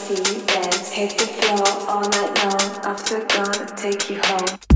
see dance. Hit the floor all night long. After gone, take you home.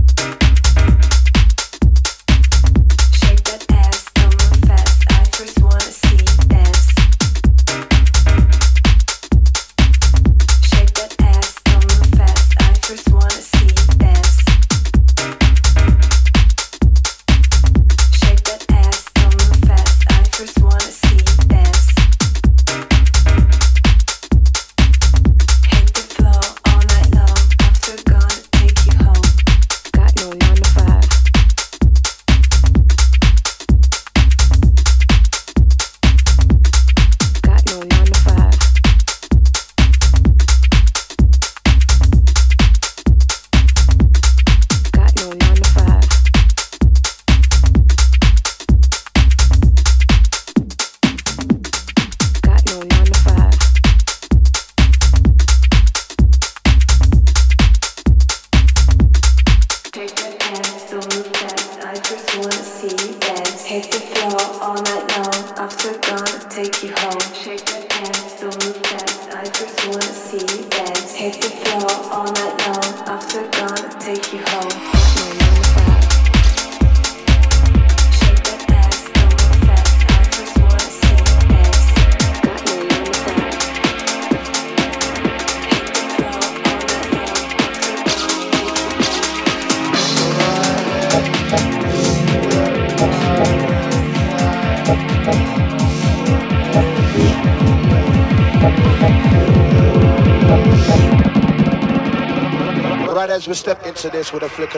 With a flick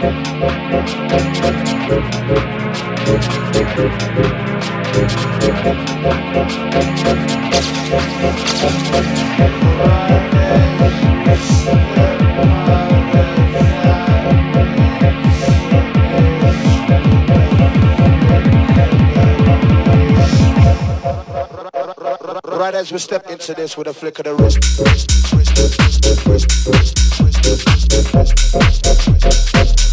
Right as we step into this with a flick of the wrist.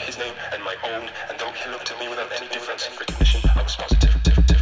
his name and my own, and though he looked at me without any difference in recognition, I was positive, positive.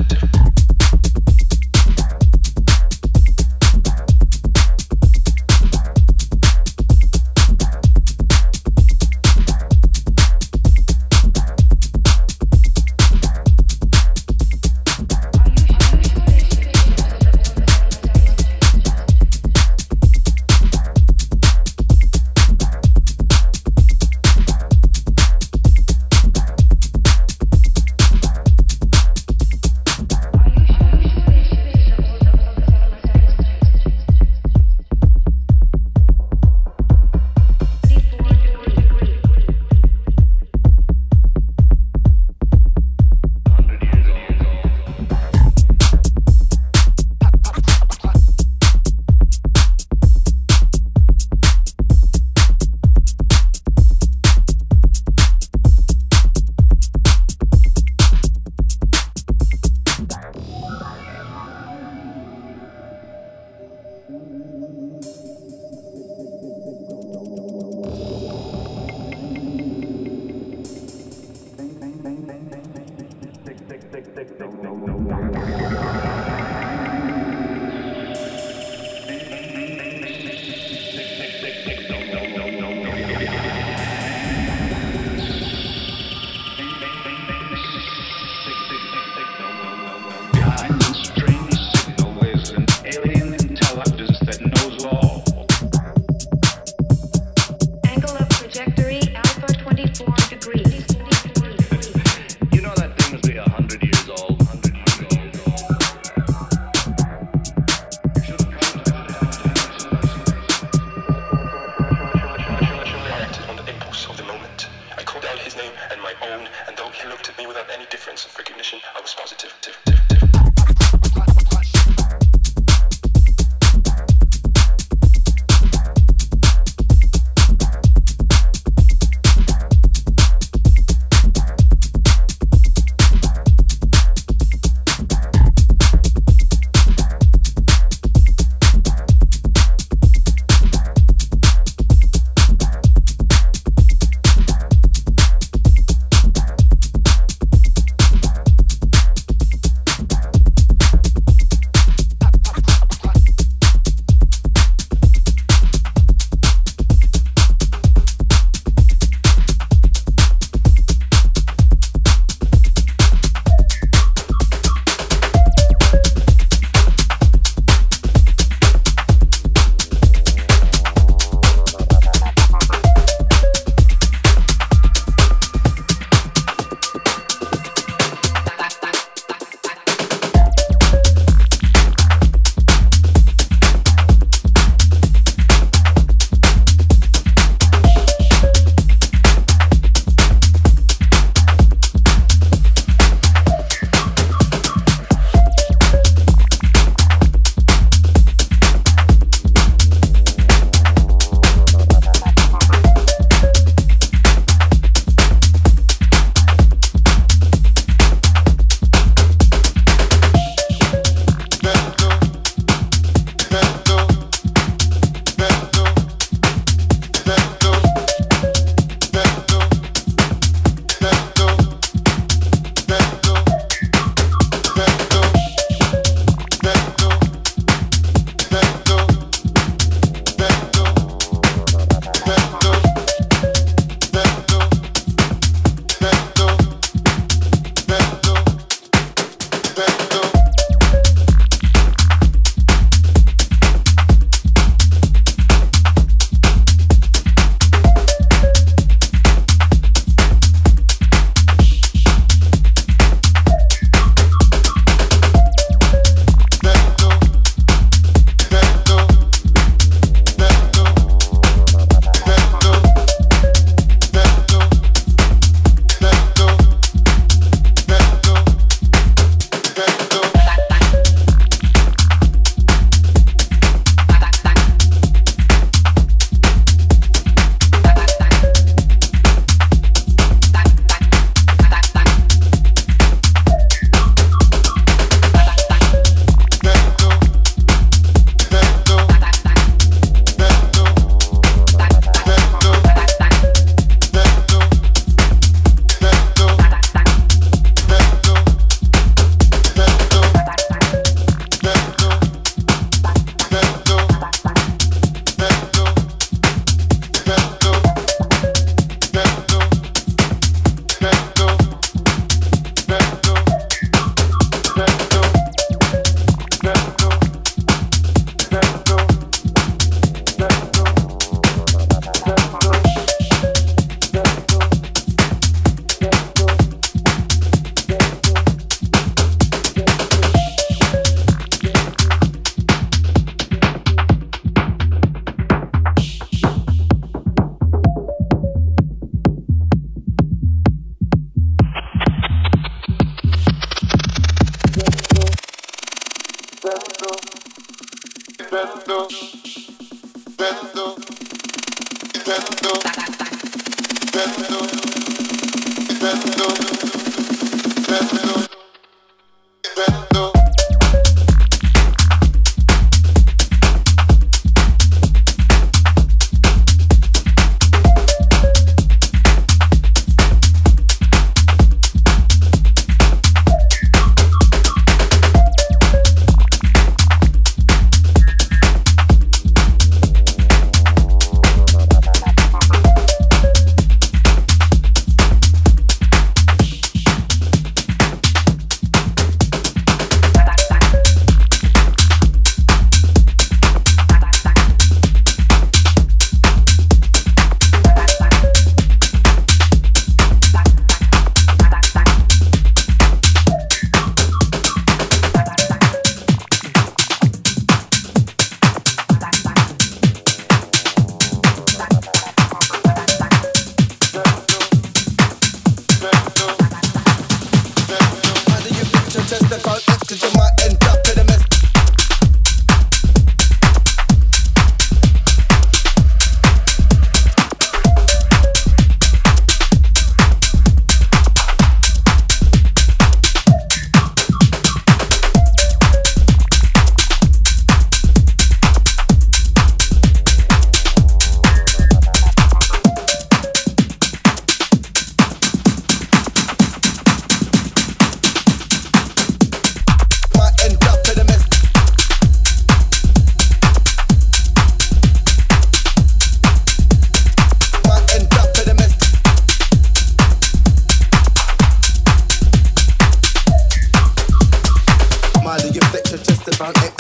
you flex your just about X.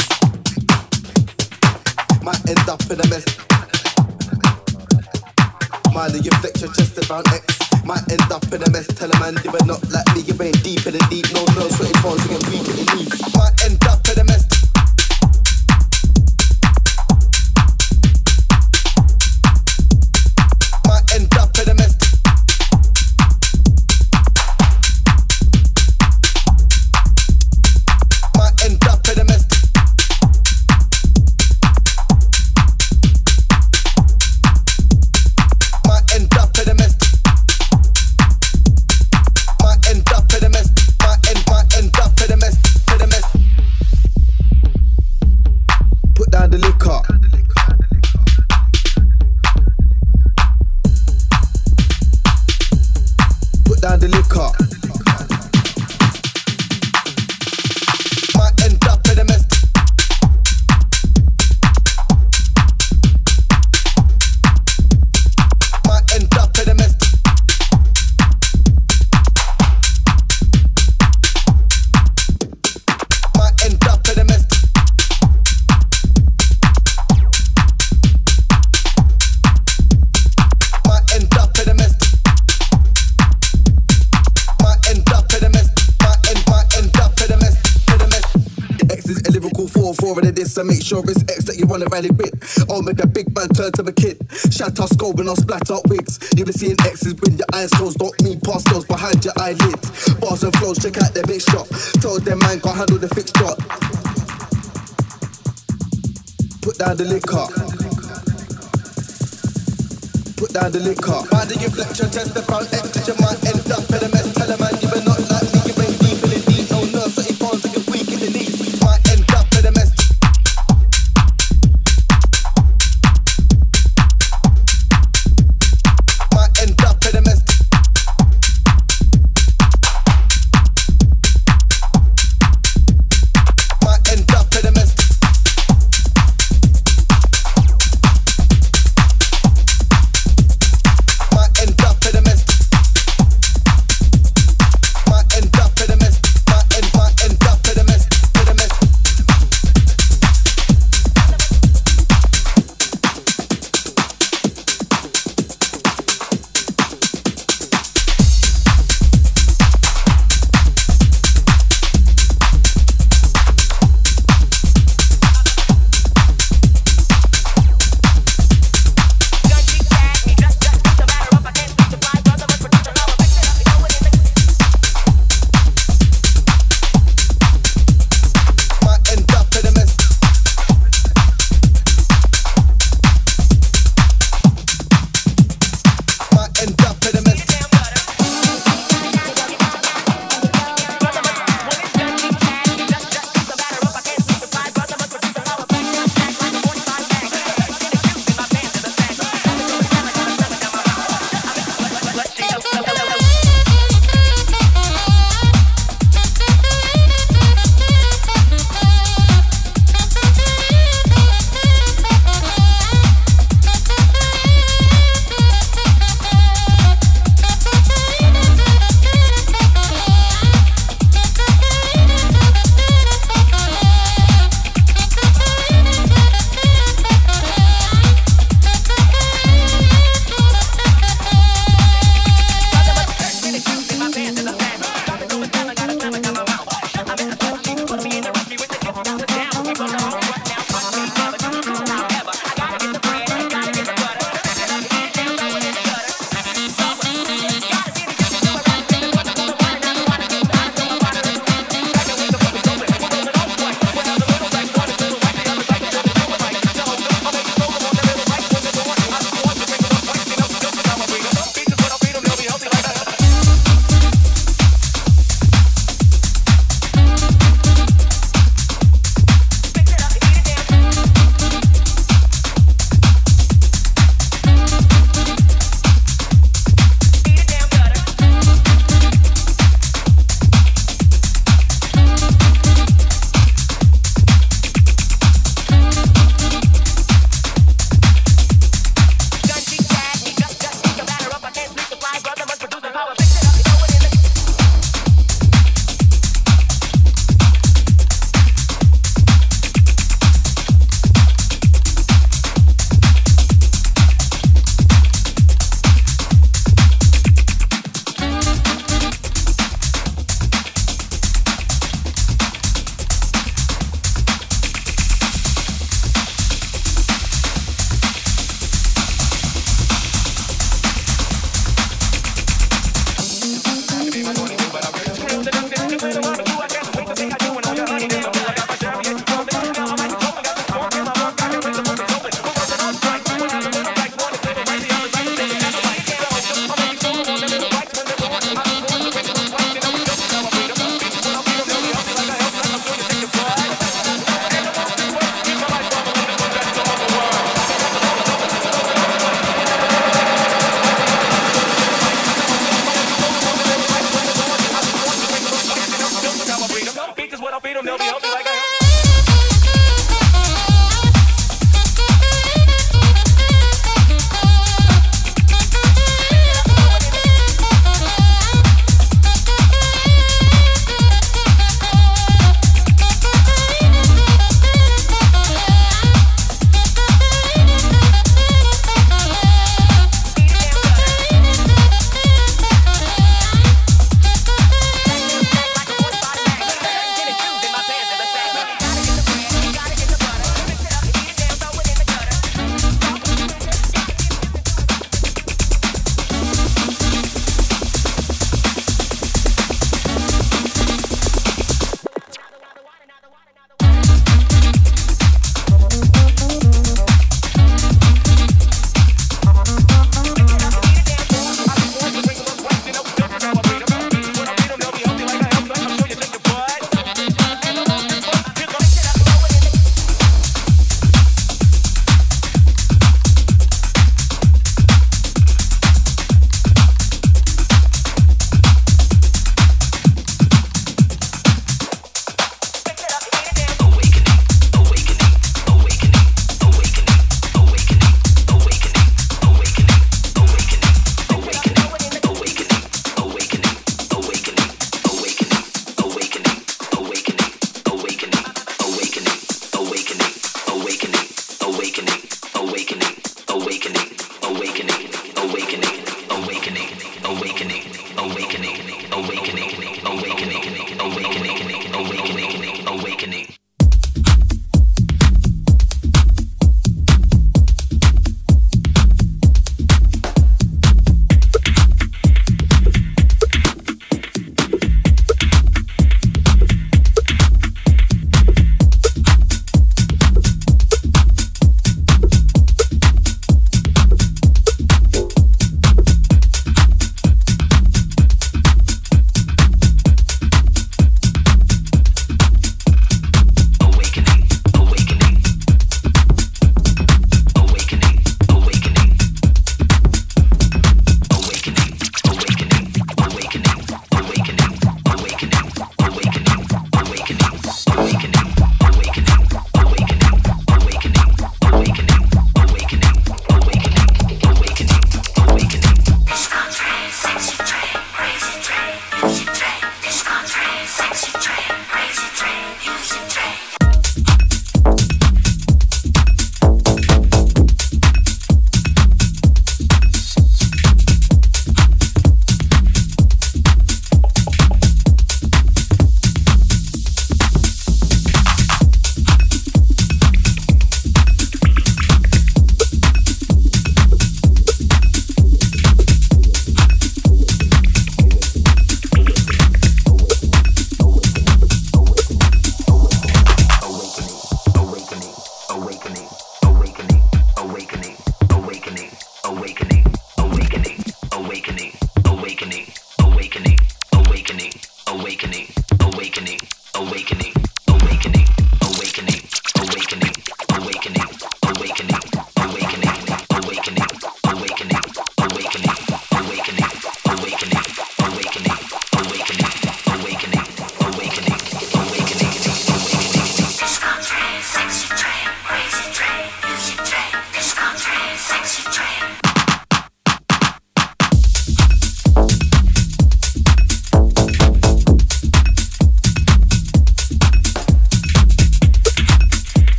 Might end up in a mess. Mind you flex your chest about X. Might end up in a mess. Tell a man you were not like me. You ain't deep in the deep. No, no, so it falls again. Weak in the knees. Might end up in a mess. car. do you flex test the pulse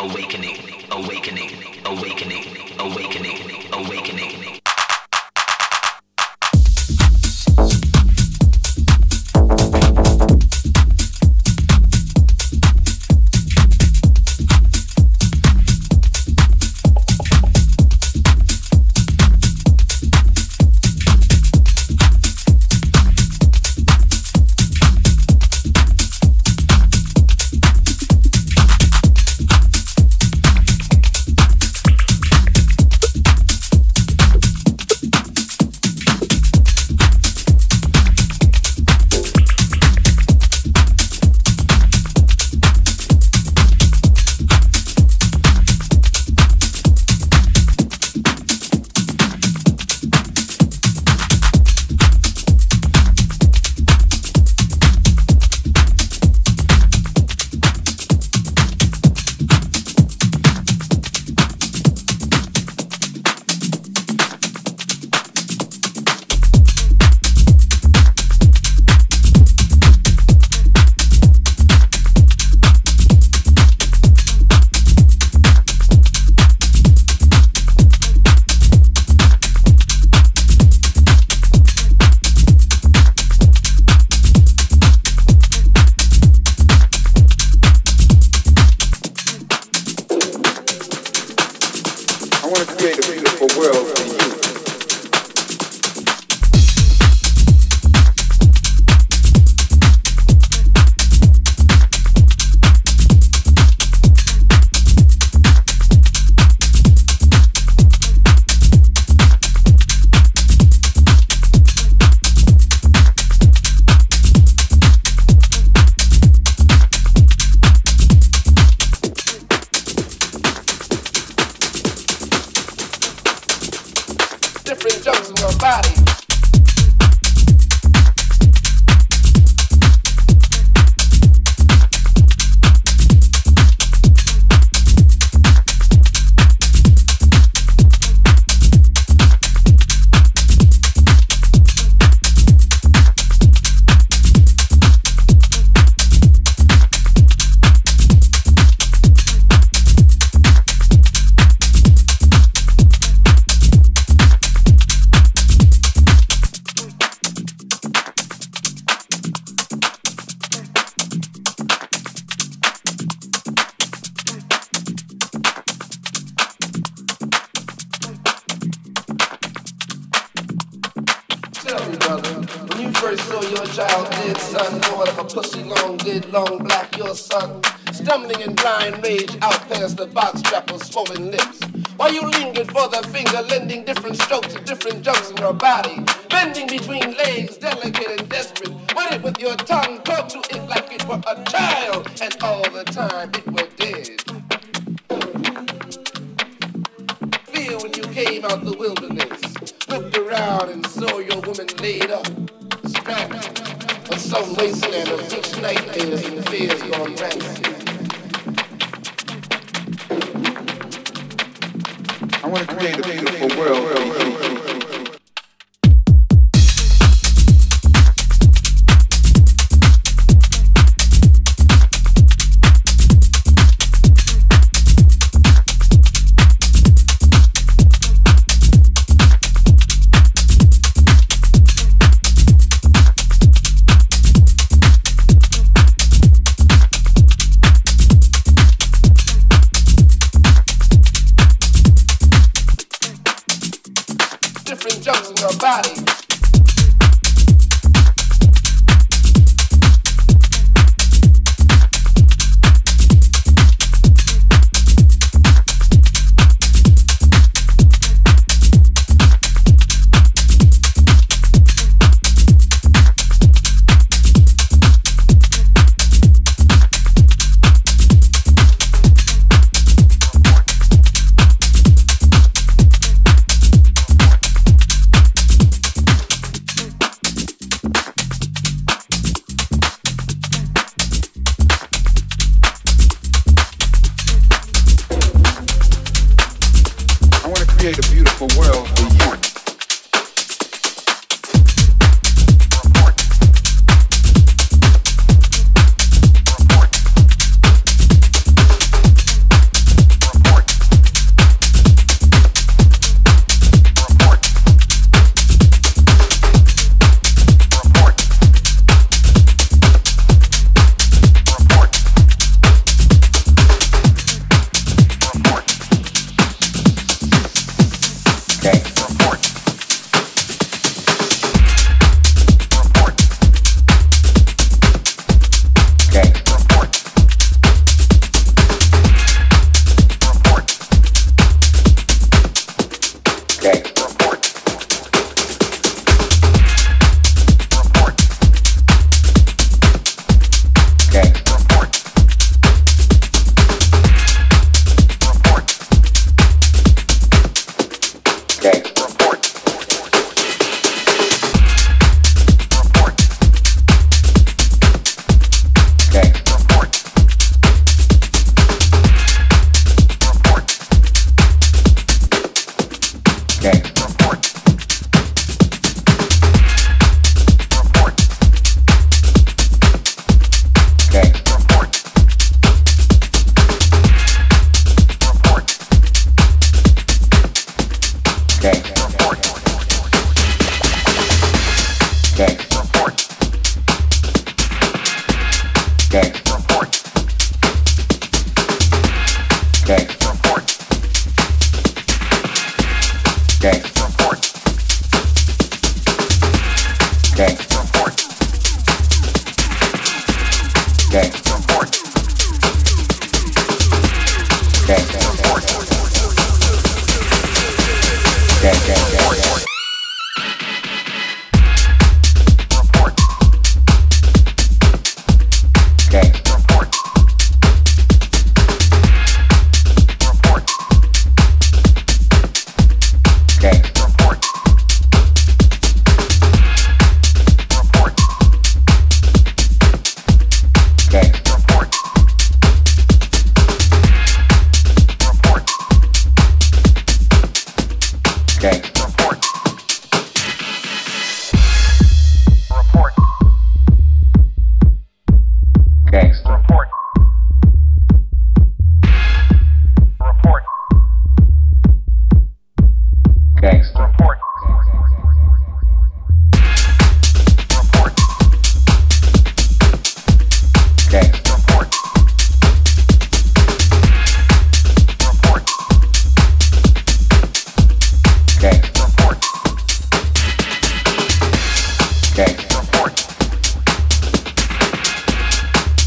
awakening, awakening.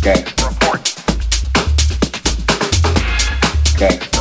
Okay. Okay.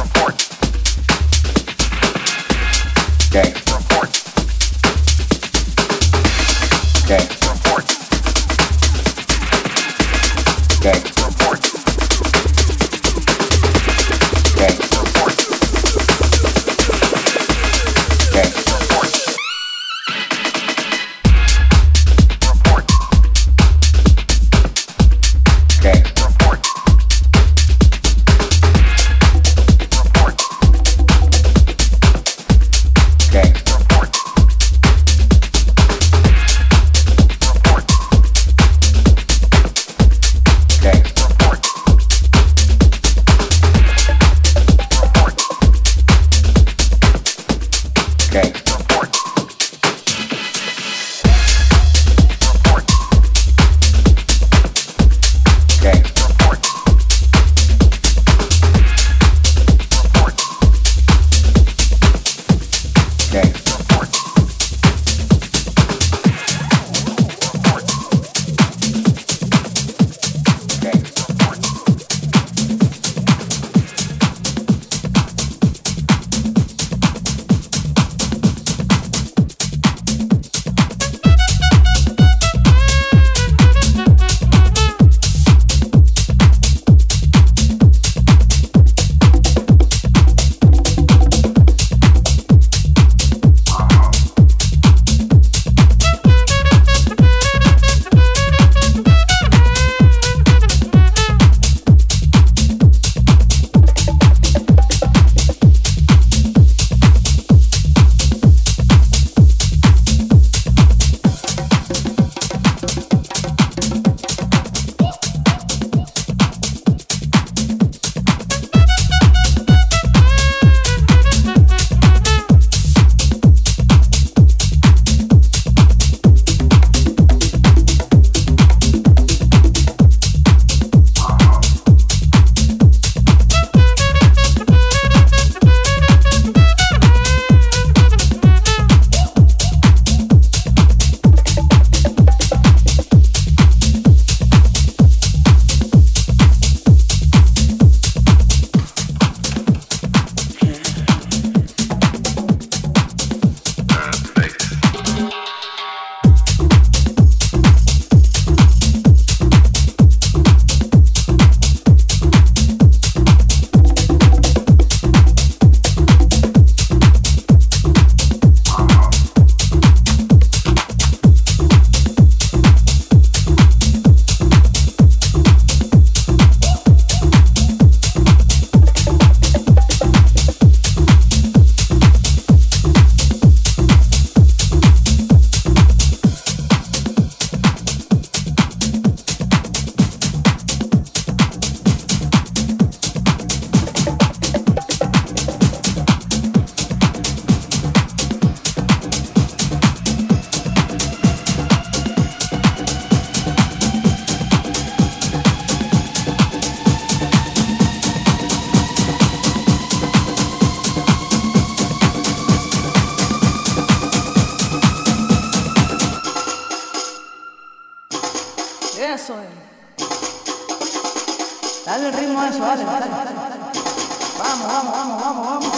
Vamos, vamos, vamos, vamos.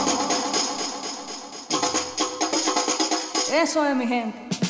Eso es mi gente.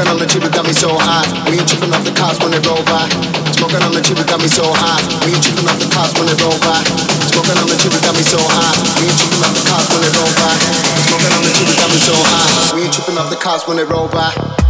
Smoking on the cheap it got me so high. We ain't tripping off the cops when they roll by. Smoking on the cheap it got me so high. We ain't tripping off the cops when they roll by. Smoking on the cheap it got me so high. We ain't tripping off the cops when they roll by. Smoking on the cheap it got me so high. We ain't tripping off the cops when they roll by.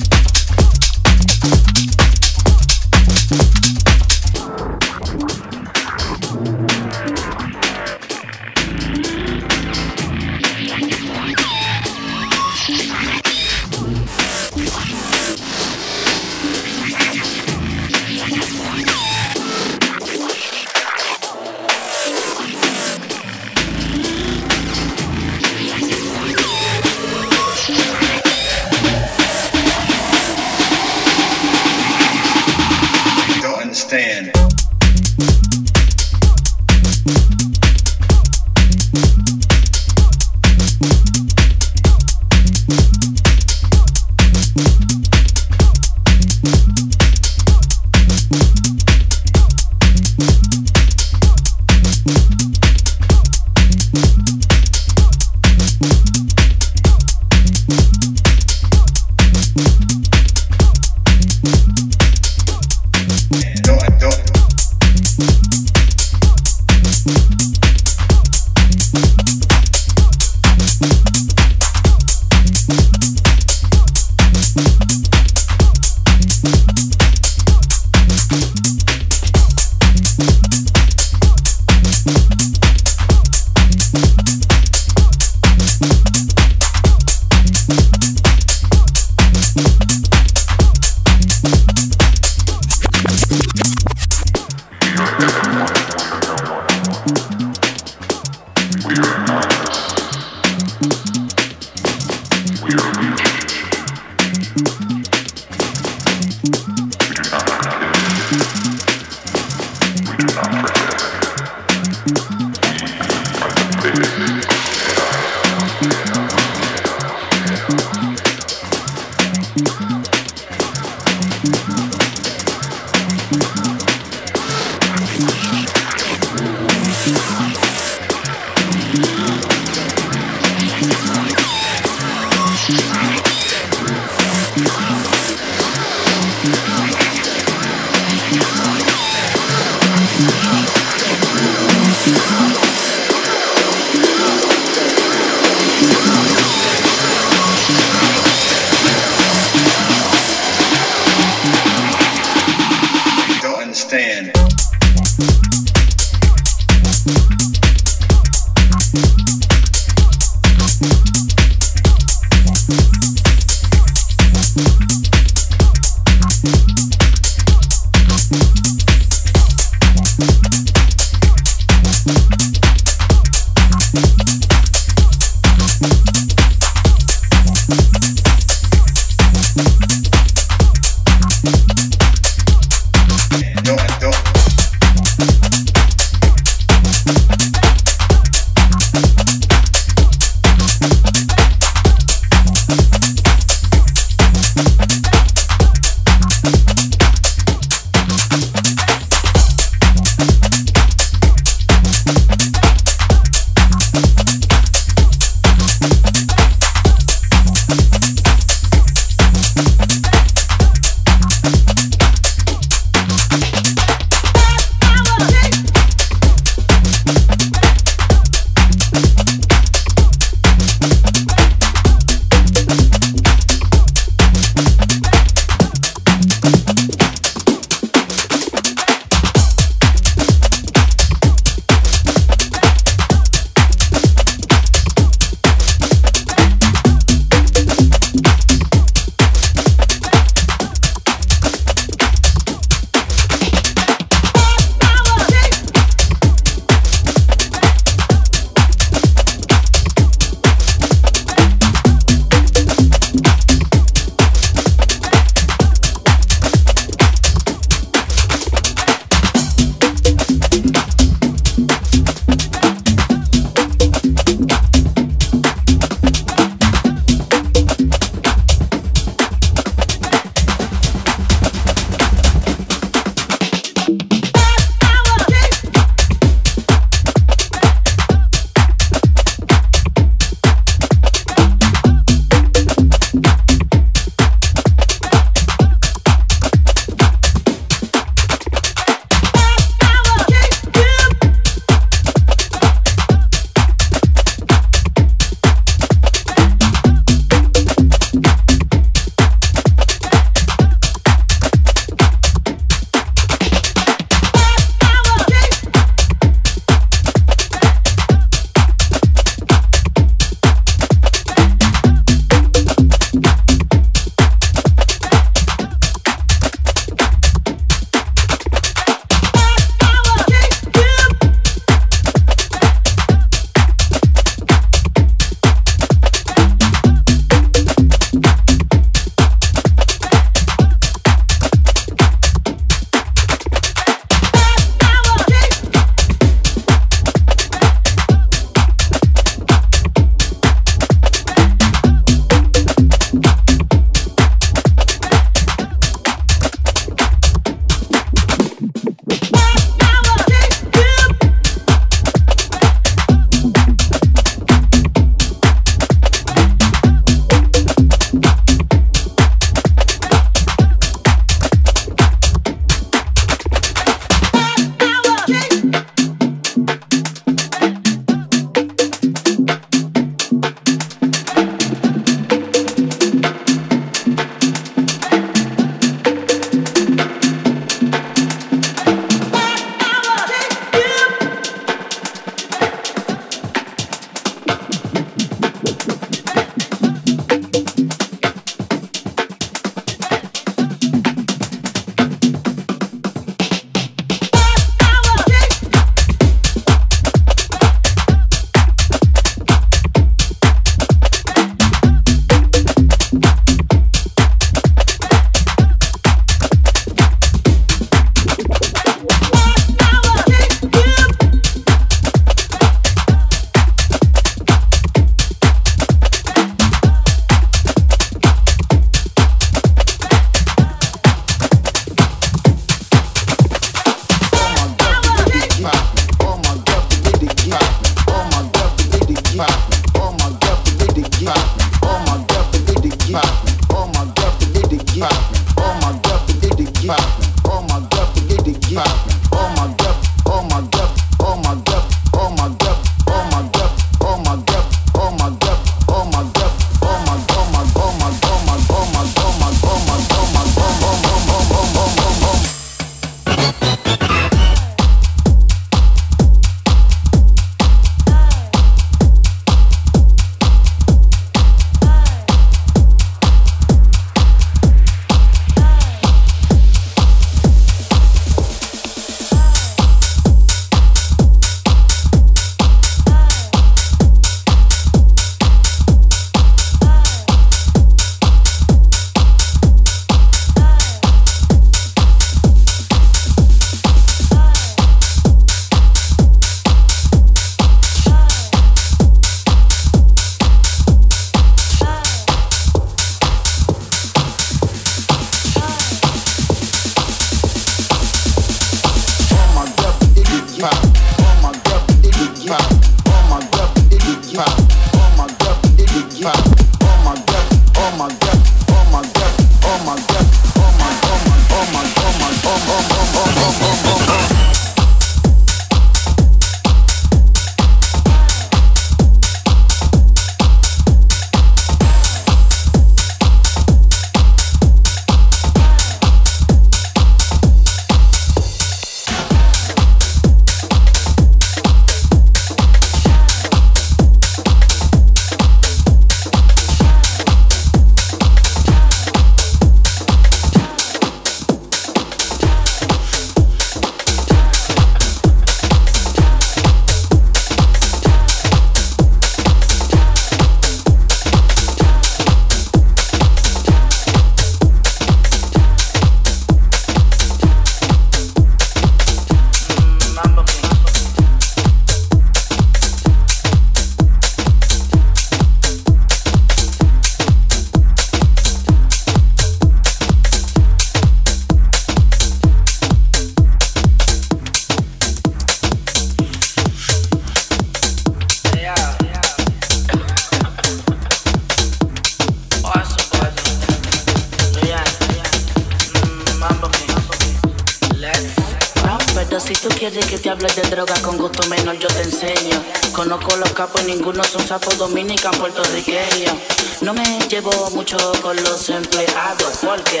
quieres que te hable de droga, con gusto menor yo te enseño. Conozco los capos, ninguno son sapos dominican puertorriqueños. No me llevo mucho con los empleados, porque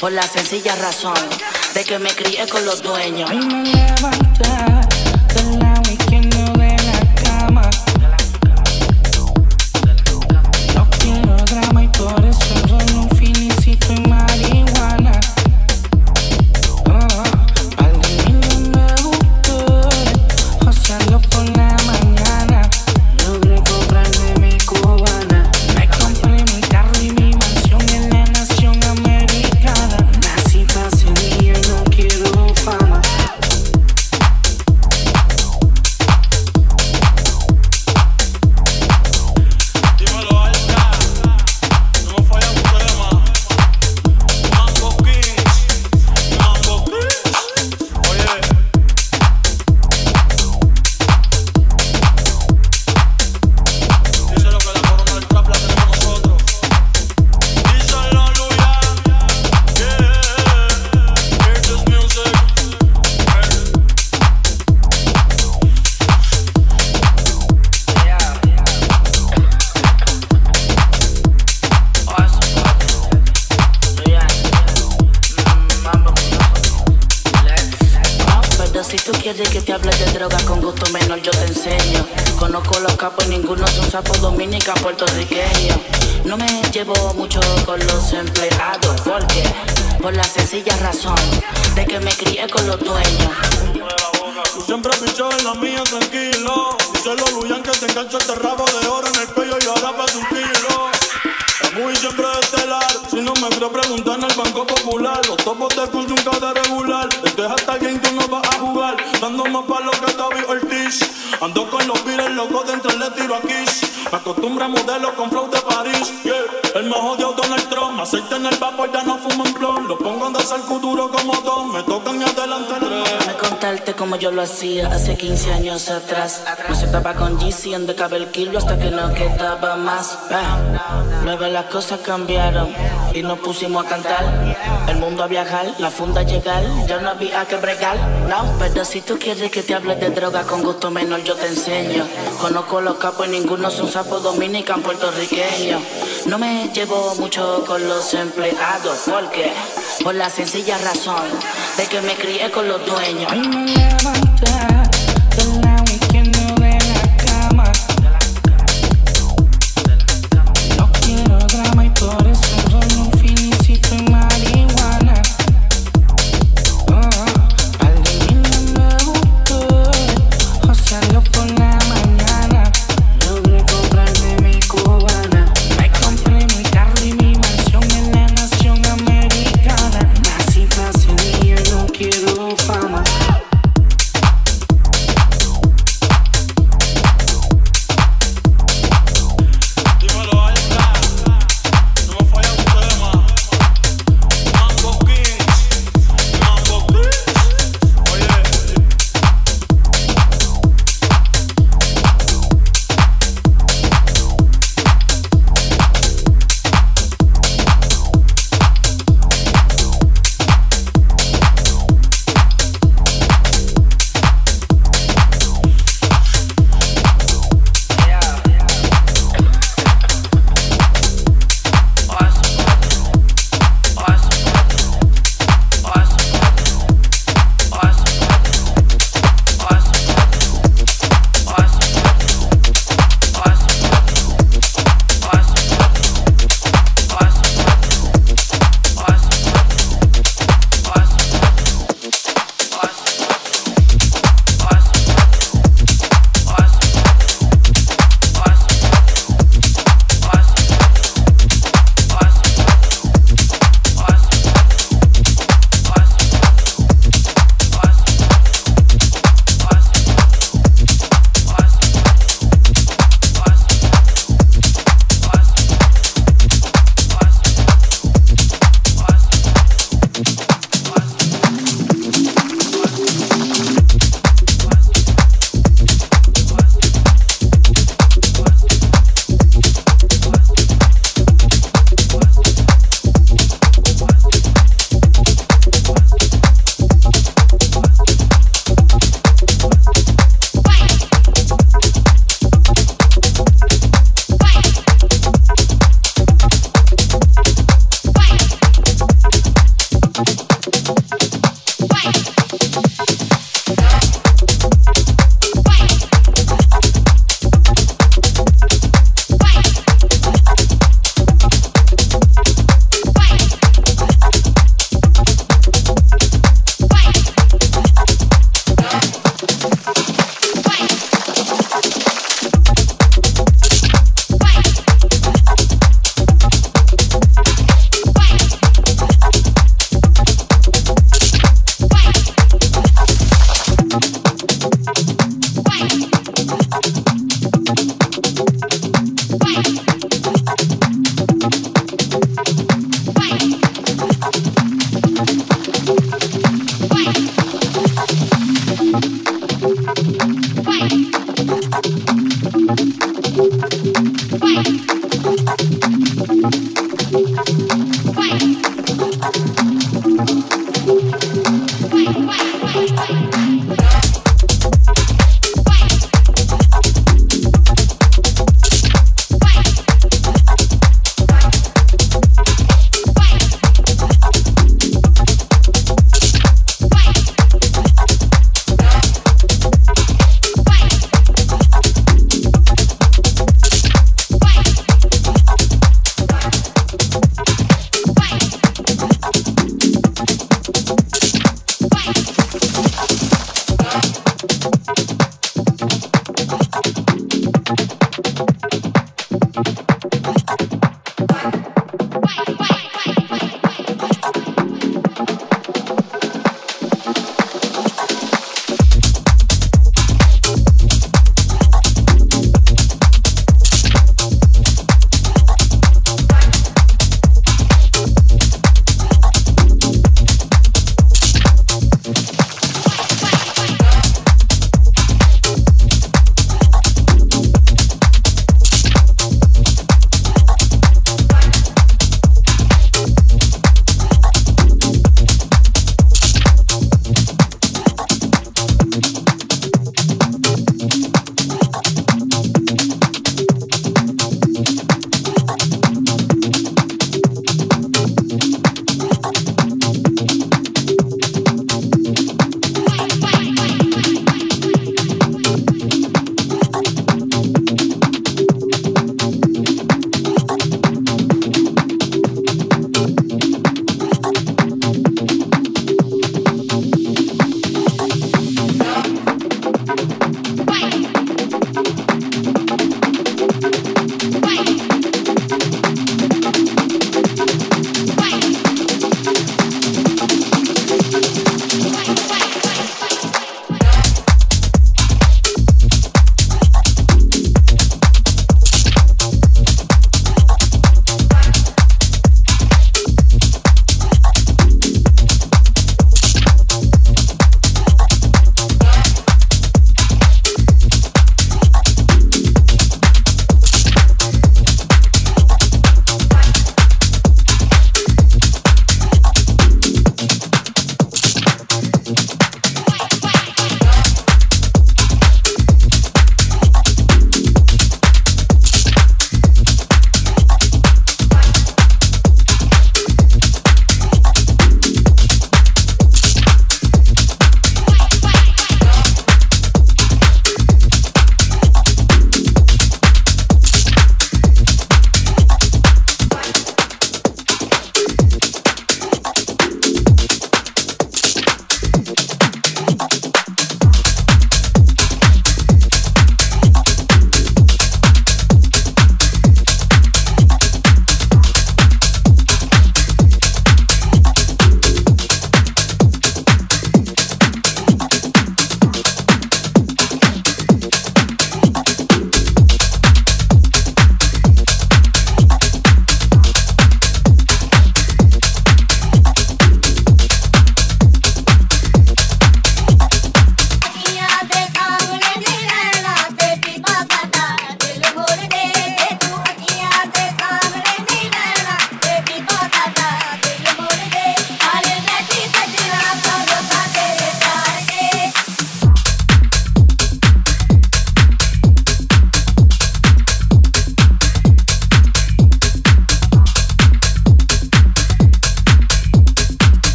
por la sencilla razón de que me crié con los dueños. Y me levanté. 100 de cabe el kilo hasta que no quedaba más. Eh. Las cosas cambiaron y nos pusimos a cantar. El mundo a viajar, la funda a llegar, ya no había que bregar. No, pero si tú quieres que te hable de droga con gusto menor, yo te enseño. Conozco los capos y ninguno son sapos dominican puertorriqueños. No me llevo mucho con los empleados, porque por la sencilla razón de que me crié con los dueños.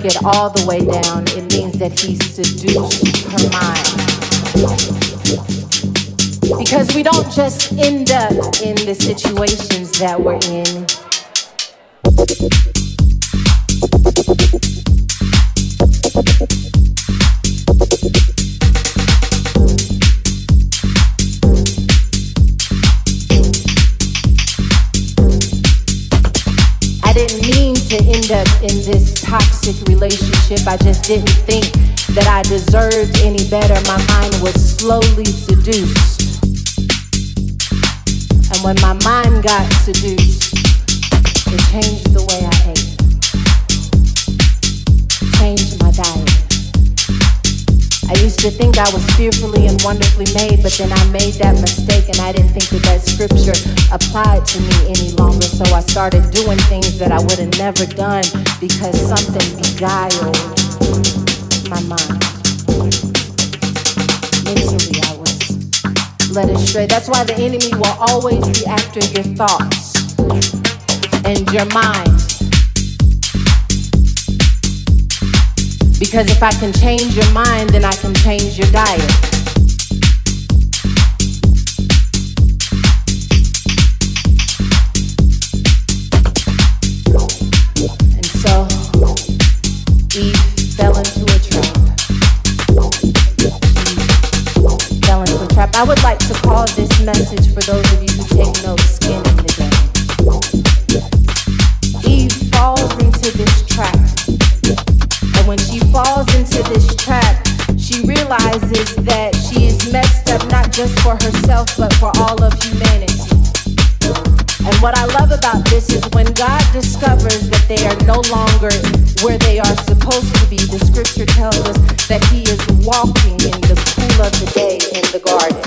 Break it all the way down. It means that he seduced her mind. Because we don't just end up in the situations that we're in. I didn't mean to end up in this toxic relationship. I just didn't think that I deserved any better. My mind was slowly seduced. And when my mind got seduced, it changed the way I I used to think I was fearfully and wonderfully made, but then I made that mistake and I didn't think that that scripture applied to me any longer. So I started doing things that I would have never done because something beguiled my mind. Mentally, I was led astray. That's why the enemy will always be after your thoughts and your mind. Because if I can change your mind, then I can change your diet. And so Eve fell into a trap. Fell into a trap. I would like to call this message for those of you who take notes skin realizes that she is messed up not just for herself, but for all of humanity. And what I love about this is when God discovers that they are no longer where they are supposed to be, the scripture tells us that He is walking in the cool of the day in the garden.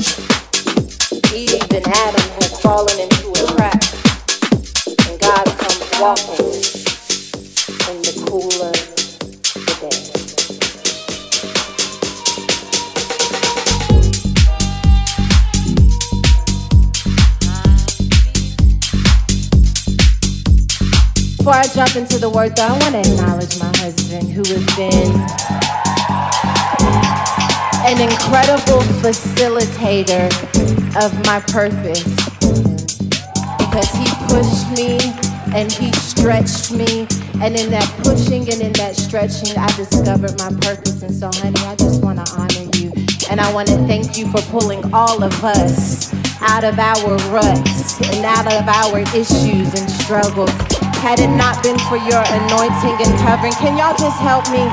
Eve and Adam had fallen into a trap, and God comes walking Before I jump into the word, though, I want to acknowledge my husband who has been an incredible facilitator of my purpose because he pushed me and he stretched me. And in that pushing and in that stretching, I discovered my purpose. And so, honey, I just want to honor you. And I want to thank you for pulling all of us out of our ruts and out of our issues and struggles. Had it not been for your anointing and covering, can y'all just help me?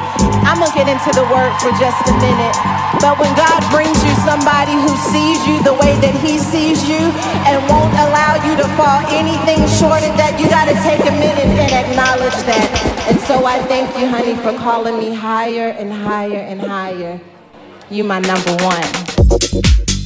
I'm gonna get into the word for just a minute. But when God brings you somebody who sees you the way that He sees you and won't allow you to fall anything short of that, you gotta take a minute and acknowledge that. And so I thank you, honey, for calling me higher and higher and higher. You my number one.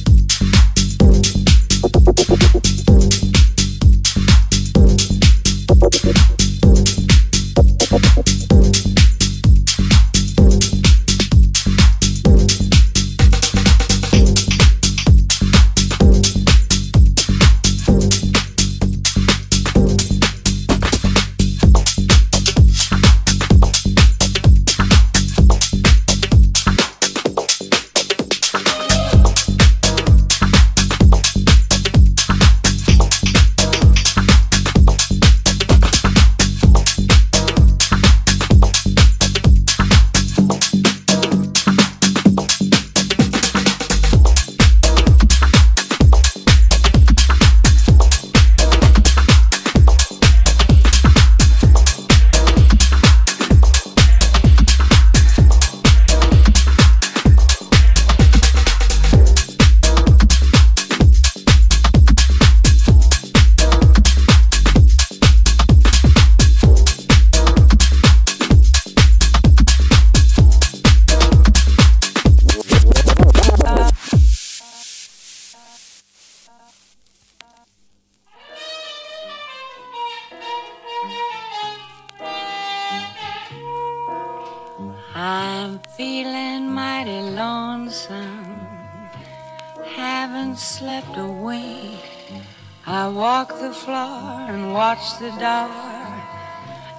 floor and watch the door.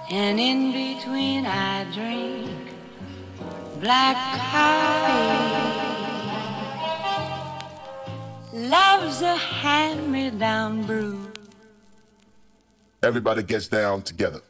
And in between I drink black coffee. Love's a hand-me-down brew. Everybody gets down together.